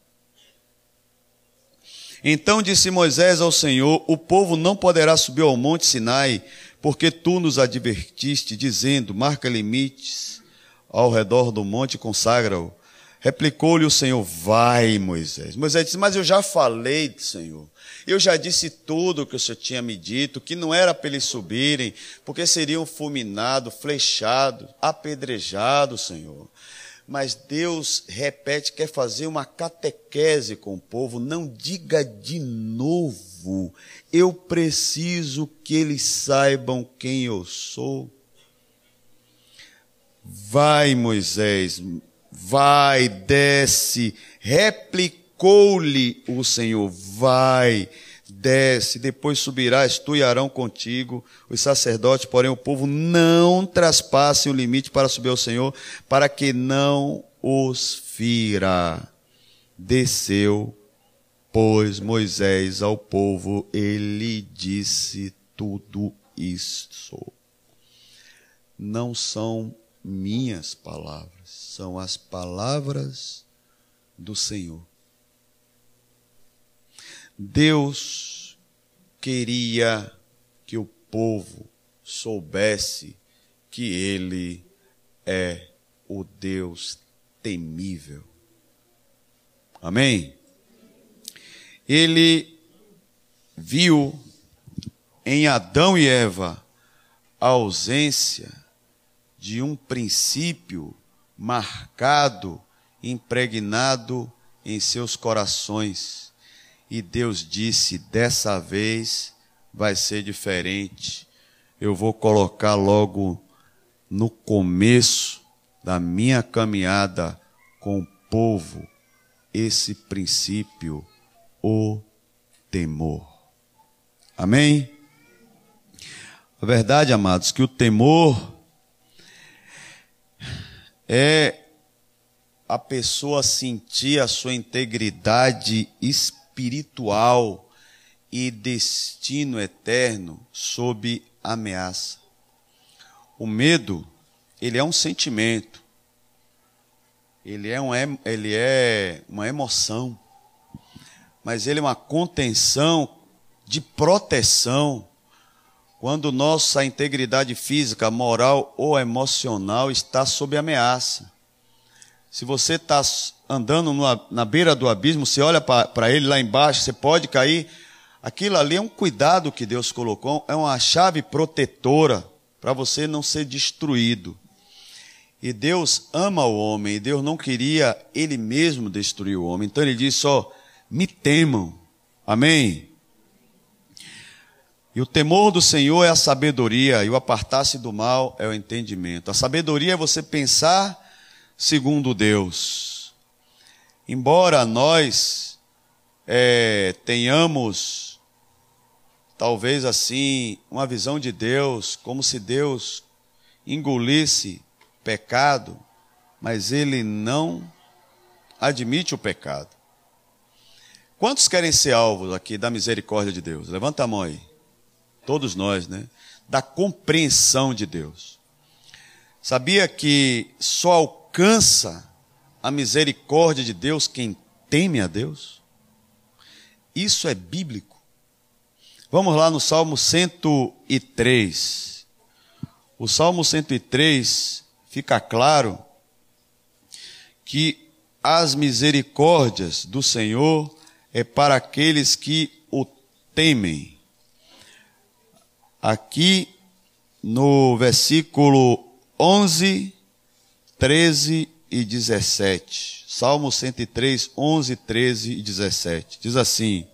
Speaker 1: Então disse Moisés ao Senhor: O povo não poderá subir ao monte Sinai, porque tu nos advertiste, dizendo: Marca limites ao redor do monte e consagra-o. Replicou-lhe o Senhor: Vai, Moisés. Moisés disse: Mas eu já falei, Senhor. Eu já disse tudo o que o Senhor tinha me dito, que não era para eles subirem, porque seriam fulminados, flechados, apedrejados, Senhor. Mas Deus repete, quer fazer uma catequese com o povo, não diga de novo. Eu preciso que eles saibam quem eu sou. Vai, Moisés, vai, desce, replicou-lhe o Senhor, vai, desce, depois subirás tu e Arão contigo, os sacerdotes, porém o povo não traspasse o limite para subir ao Senhor, para que não os fira. Desceu, pois Moisés ao povo, ele disse tudo isso. Não são minhas palavras, são as palavras do Senhor. Deus queria que o povo soubesse que Ele é o Deus temível. Amém? Ele viu em Adão e Eva a ausência de um princípio marcado, impregnado em seus corações e Deus disse: dessa vez vai ser diferente. Eu vou colocar logo no começo da minha caminhada com o povo esse princípio, o temor. Amém? A verdade, amados, que o temor é a pessoa sentir a sua integridade espiritual espiritual e destino eterno sob ameaça. O medo, ele é um sentimento, ele é, um, ele é uma emoção, mas ele é uma contenção de proteção quando nossa integridade física, moral ou emocional está sob ameaça. Se você está andando na beira do abismo, você olha para ele lá embaixo, você pode cair. Aquilo ali é um cuidado que Deus colocou, é uma chave protetora para você não ser destruído. E Deus ama o homem, e Deus não queria ele mesmo destruir o homem. Então ele disse: ó, me temam. Amém? E o temor do Senhor é a sabedoria, e o apartar-se do mal é o entendimento. A sabedoria é você pensar segundo Deus. Embora nós é, tenhamos, talvez assim, uma visão de Deus, como se Deus engolisse pecado, mas Ele não admite o pecado. Quantos querem ser alvos aqui da misericórdia de Deus? Levanta a mão aí. Todos nós, né? Da compreensão de Deus. Sabia que só alcança a misericórdia de Deus quem teme a Deus? Isso é bíblico. Vamos lá no Salmo 103. O Salmo 103 fica claro que as misericórdias do Senhor é para aqueles que o temem. Aqui no versículo 11 13 e 17. Salmo 103, 11, 13 e 17. Diz assim: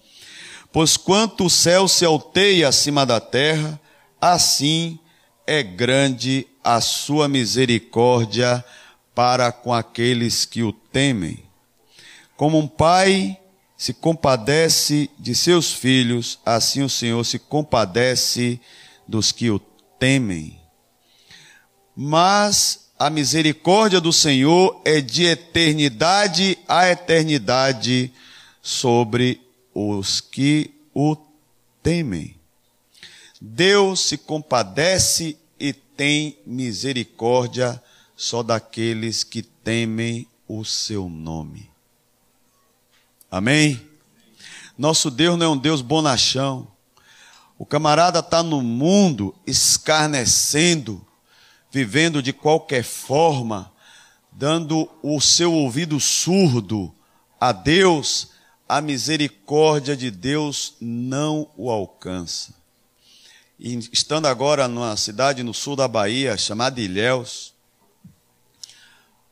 Speaker 1: Pois quanto o céu se alteia acima da terra, assim é grande a sua misericórdia para com aqueles que o temem. Como um pai se compadece de seus filhos, assim o Senhor se compadece dos que o temem. Mas a misericórdia do Senhor é de eternidade a eternidade sobre os que o temem. Deus se compadece e tem misericórdia só daqueles que temem o seu nome. Amém? Nosso Deus não é um Deus bonachão. O camarada está no mundo escarnecendo, vivendo de qualquer forma, dando o seu ouvido surdo a Deus, a misericórdia de Deus não o alcança. E estando agora numa cidade no sul da Bahia, chamada Ilhéus,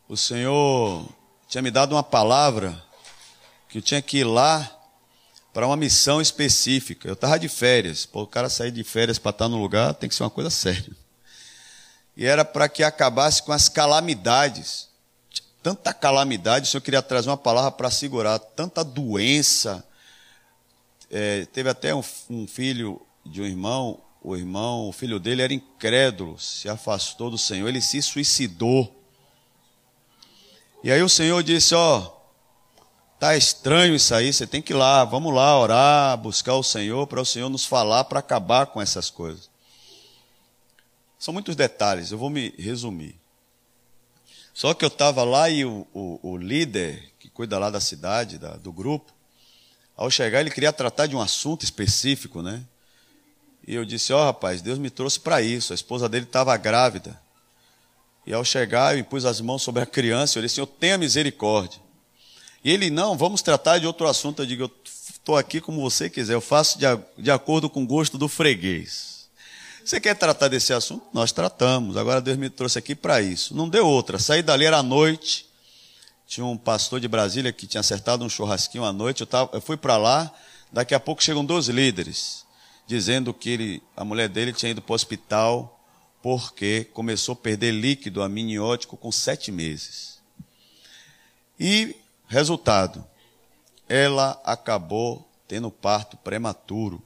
Speaker 1: o Senhor tinha me dado uma palavra que eu tinha que ir lá para uma missão específica. Eu estava de férias. Pô, o cara sair de férias para estar no lugar tem que ser uma coisa séria. E era para que acabasse com as calamidades. Tanta calamidade, o Senhor queria trazer uma palavra para segurar. Tanta doença. É, teve até um, um filho de um irmão, o irmão, o filho dele era incrédulo, se afastou do Senhor, ele se suicidou. E aí o Senhor disse: Ó, tá estranho isso aí, você tem que ir lá, vamos lá orar, buscar o Senhor, para o Senhor nos falar para acabar com essas coisas. São muitos detalhes, eu vou me resumir. Só que eu estava lá e o, o, o, líder, que cuida lá da cidade, da, do grupo, ao chegar ele queria tratar de um assunto específico, né? E eu disse: Ó, oh, rapaz, Deus me trouxe para isso. A esposa dele estava grávida. E ao chegar, eu impus as mãos sobre a criança. Eu disse: Senhor, tenha misericórdia. E ele: Não, vamos tratar de outro assunto. Eu digo: Eu estou aqui como você quiser. Eu faço de, de acordo com o gosto do freguês. Você quer tratar desse assunto? Nós tratamos. Agora Deus me trouxe aqui para isso. Não deu outra. Saí dali, era à noite. Tinha um pastor de Brasília que tinha acertado um churrasquinho à noite. Eu, tava, eu fui para lá. Daqui a pouco chegam dois líderes dizendo que ele, a mulher dele tinha ido para o hospital porque começou a perder líquido amniótico com sete meses. E, resultado, ela acabou tendo parto prematuro.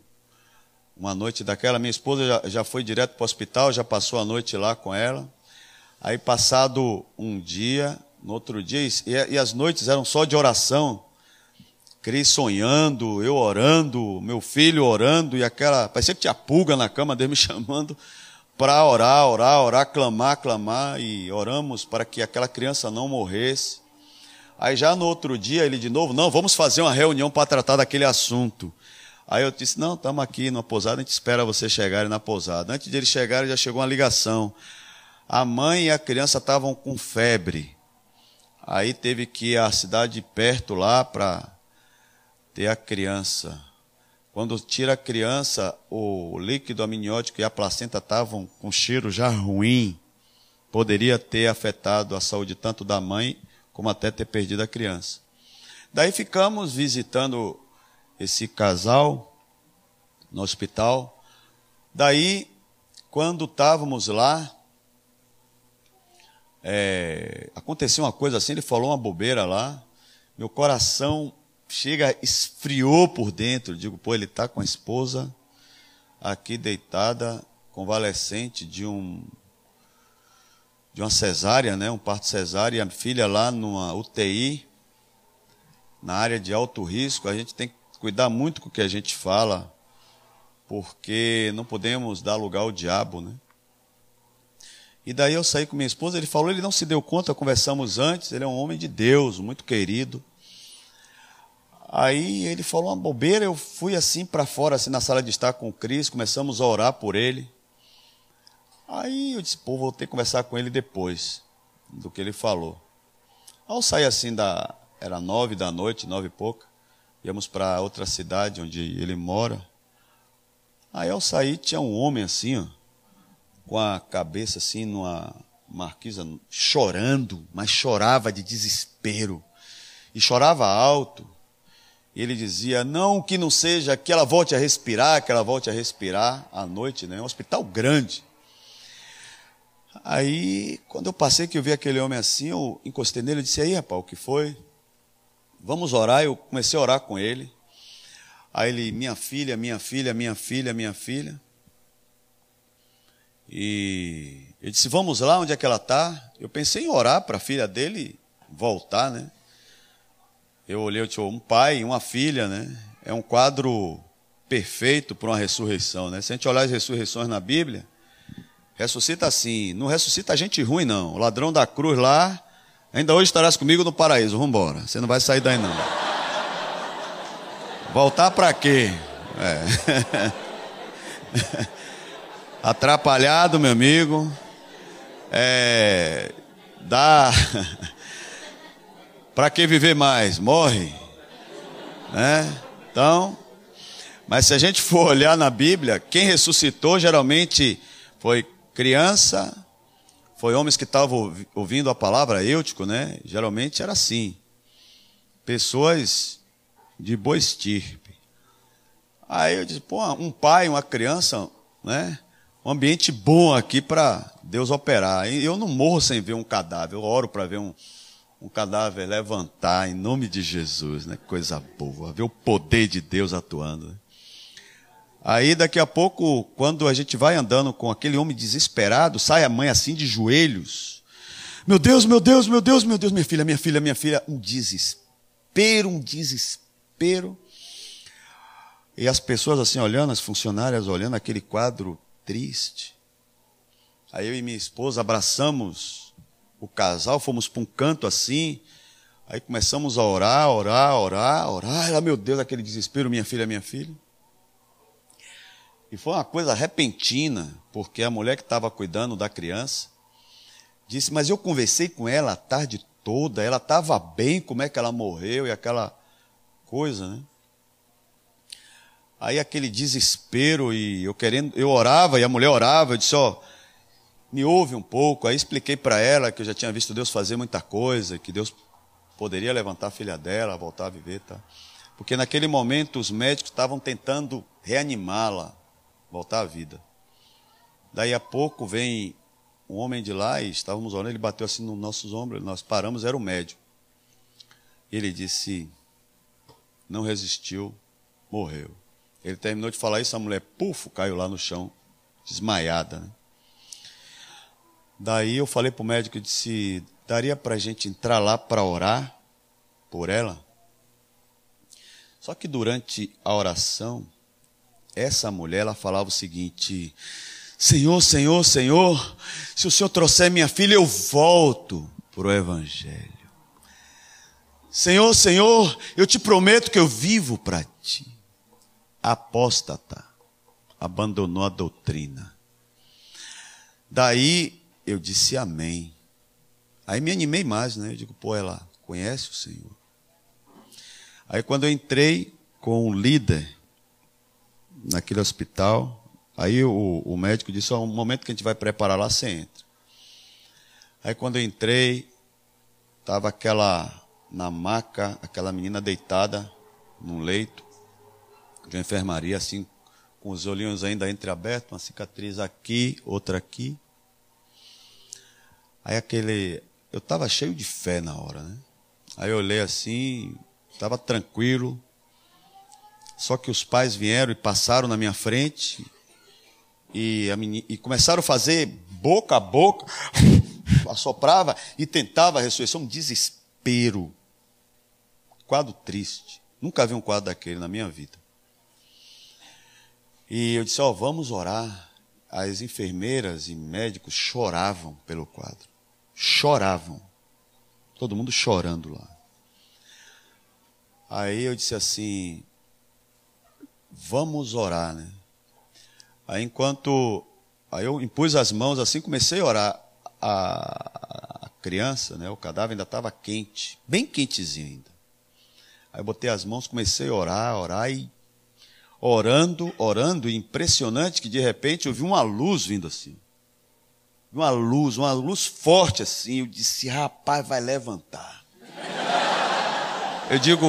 Speaker 1: Uma noite daquela, minha esposa já, já foi direto para o hospital, já passou a noite lá com ela. Aí, passado um dia, no outro dia, e, e as noites eram só de oração, Cris sonhando, eu orando, meu filho orando, e aquela. Parecia que tinha pulga na cama, Deus me chamando para orar, orar, orar, clamar, clamar, e oramos para que aquela criança não morresse. Aí já no outro dia, ele de novo, não, vamos fazer uma reunião para tratar daquele assunto. Aí eu disse, não, estamos aqui na pousada, a gente espera vocês chegarem na pousada. Antes de eles chegarem, já chegou uma ligação. A mãe e a criança estavam com febre. Aí teve que ir à cidade perto lá para ter a criança. Quando tira a criança, o líquido amniótico e a placenta estavam com cheiro já ruim. Poderia ter afetado a saúde tanto da mãe como até ter perdido a criança. Daí ficamos visitando esse casal no hospital. Daí, quando estávamos lá, é, aconteceu uma coisa assim, ele falou uma bobeira lá, meu coração chega, esfriou por dentro. Digo, pô, ele está com a esposa aqui deitada, convalescente de um de uma cesárea, né, um parto cesárea, e a filha lá numa UTI, na área de alto risco. A gente tem que cuidar muito com o que a gente fala, porque não podemos dar lugar ao diabo, né? E daí eu saí com minha esposa, ele falou, ele não se deu conta, conversamos antes, ele é um homem de Deus, muito querido. Aí ele falou uma bobeira, eu fui assim para fora, assim na sala de estar com o Cris, começamos a orar por ele. Aí eu disse, pô, vou ter que conversar com ele depois do que ele falou. Ao sair assim da, era nove da noite, nove e pouca, íamos para outra cidade onde ele mora. Aí ao sair tinha um homem assim, ó, com a cabeça assim numa marquisa, chorando, mas chorava de desespero. E chorava alto. E ele dizia: não que não seja que ela volte a respirar, que ela volte a respirar à noite, né? Um hospital grande. Aí, quando eu passei que eu vi aquele homem assim, eu encostei nele e disse: aí, rapaz, o que foi? Vamos orar. Eu comecei a orar com ele. Aí ele, minha filha, minha filha, minha filha, minha filha. E ele disse, vamos lá, onde é que ela está? Eu pensei em orar para a filha dele voltar, né? Eu olhei, eu tinha um pai e uma filha, né? É um quadro perfeito para uma ressurreição, né? Se a gente olhar as ressurreições na Bíblia, ressuscita assim, não ressuscita gente ruim não. O ladrão da cruz lá, ainda hoje estarás comigo no paraíso, vamos embora. Você não vai sair daí não. Voltar para quê? É. Atrapalhado, meu amigo. É, dá. para que viver mais? Morre. Né? Então, mas se a gente for olhar na Bíblia, quem ressuscitou geralmente foi criança, foi homens que estavam ouvindo a palavra eutico, né? Geralmente era assim. Pessoas de boa estirpe. Aí eu disse, pô, um pai, uma criança, né? Um ambiente bom aqui para Deus operar. Eu não morro sem ver um cadáver, eu oro para ver um, um cadáver levantar em nome de Jesus, né? Coisa boa, ver o poder de Deus atuando. Aí daqui a pouco, quando a gente vai andando com aquele homem desesperado, sai a mãe assim de joelhos. Meu Deus, meu Deus, meu Deus, meu Deus, minha filha, minha filha, minha filha, um desespero, um desespero. E as pessoas assim olhando, as funcionárias olhando aquele quadro triste. Aí eu e minha esposa abraçamos o casal, fomos para um canto assim. Aí começamos a orar, orar, orar, orar. Ah, meu Deus, aquele desespero, minha filha, minha filha. E foi uma coisa repentina, porque a mulher que estava cuidando da criança disse: Mas eu conversei com ela a tarde toda, ela estava bem, como é que ela morreu? E aquela coisa, né? Aí aquele desespero e eu querendo, eu orava e a mulher orava, eu disse, ó, me ouve um pouco. Aí expliquei para ela que eu já tinha visto Deus fazer muita coisa, que Deus poderia levantar a filha dela, voltar a viver, tá? Porque naquele momento os médicos estavam tentando reanimá-la, voltar à vida. Daí a pouco vem um homem de lá e estávamos orando, ele bateu assim nos nossos ombros, nós paramos, era o médico. Ele disse: não resistiu, morreu. Ele terminou de falar isso, a mulher, pufo, caiu lá no chão, desmaiada. Né? Daí eu falei para o médico disse: daria para a gente entrar lá para orar por ela? Só que durante a oração, essa mulher ela falava o seguinte: Senhor, Senhor, Senhor, se o Senhor trouxer minha filha, eu volto para o Evangelho. Senhor, Senhor, eu te prometo que eu vivo para ti. Apóstata, abandonou a doutrina. Daí eu disse amém. Aí me animei mais, né? Eu digo, pô, ela conhece o Senhor. Aí quando eu entrei com o líder naquele hospital, aí o, o médico disse, oh, um momento que a gente vai preparar lá, você entra. Aí quando eu entrei, estava aquela na maca, aquela menina deitada num leito de uma enfermaria, assim, com os olhinhos ainda entreabertos, uma cicatriz aqui, outra aqui. Aí aquele. Eu estava cheio de fé na hora, né? Aí eu olhei assim, estava tranquilo. Só que os pais vieram e passaram na minha frente e, e começaram a fazer boca a boca, assoprava e tentava a ressurreição, um desespero. Quadro triste. Nunca vi um quadro daquele na minha vida. E eu disse: Ó, oh, vamos orar. As enfermeiras e médicos choravam pelo quadro. Choravam. Todo mundo chorando lá. Aí eu disse assim: Vamos orar, né? Aí enquanto. Aí eu impus as mãos assim, comecei a orar. A, a criança, né, o cadáver ainda estava quente, bem quentezinho ainda. Aí botei as mãos, comecei a orar, orar e orando, orando, e impressionante que de repente eu vi uma luz vindo assim. Uma luz, uma luz forte assim. Eu disse, rapaz, vai levantar. Eu digo,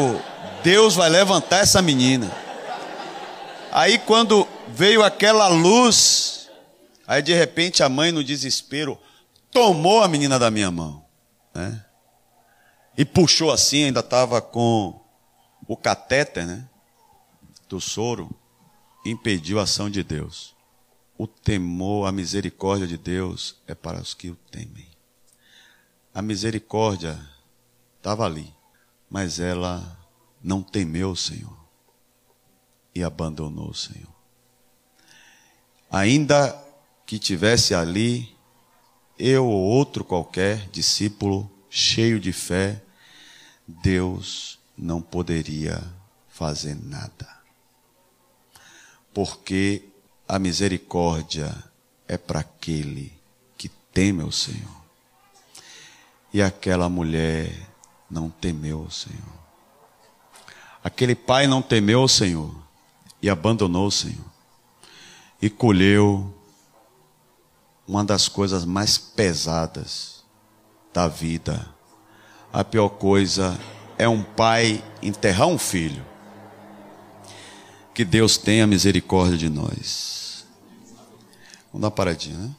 Speaker 1: Deus vai levantar essa menina. Aí quando veio aquela luz, aí de repente a mãe no desespero tomou a menina da minha mão, né? e puxou assim, ainda estava com o catéter, né? Do soro, impediu a ação de Deus. O temor, a misericórdia de Deus é para os que o temem. A misericórdia estava ali, mas ela não temeu o Senhor e abandonou o Senhor. Ainda que tivesse ali eu ou outro qualquer discípulo cheio de fé, Deus não poderia fazer nada. Porque a misericórdia é para aquele que teme o Senhor. E aquela mulher não temeu o Senhor. Aquele pai não temeu o Senhor e abandonou o Senhor. E colheu uma das coisas mais pesadas da vida. A pior coisa é um pai enterrar um filho. Que Deus tenha misericórdia de nós. Vamos dar uma paradinha, né?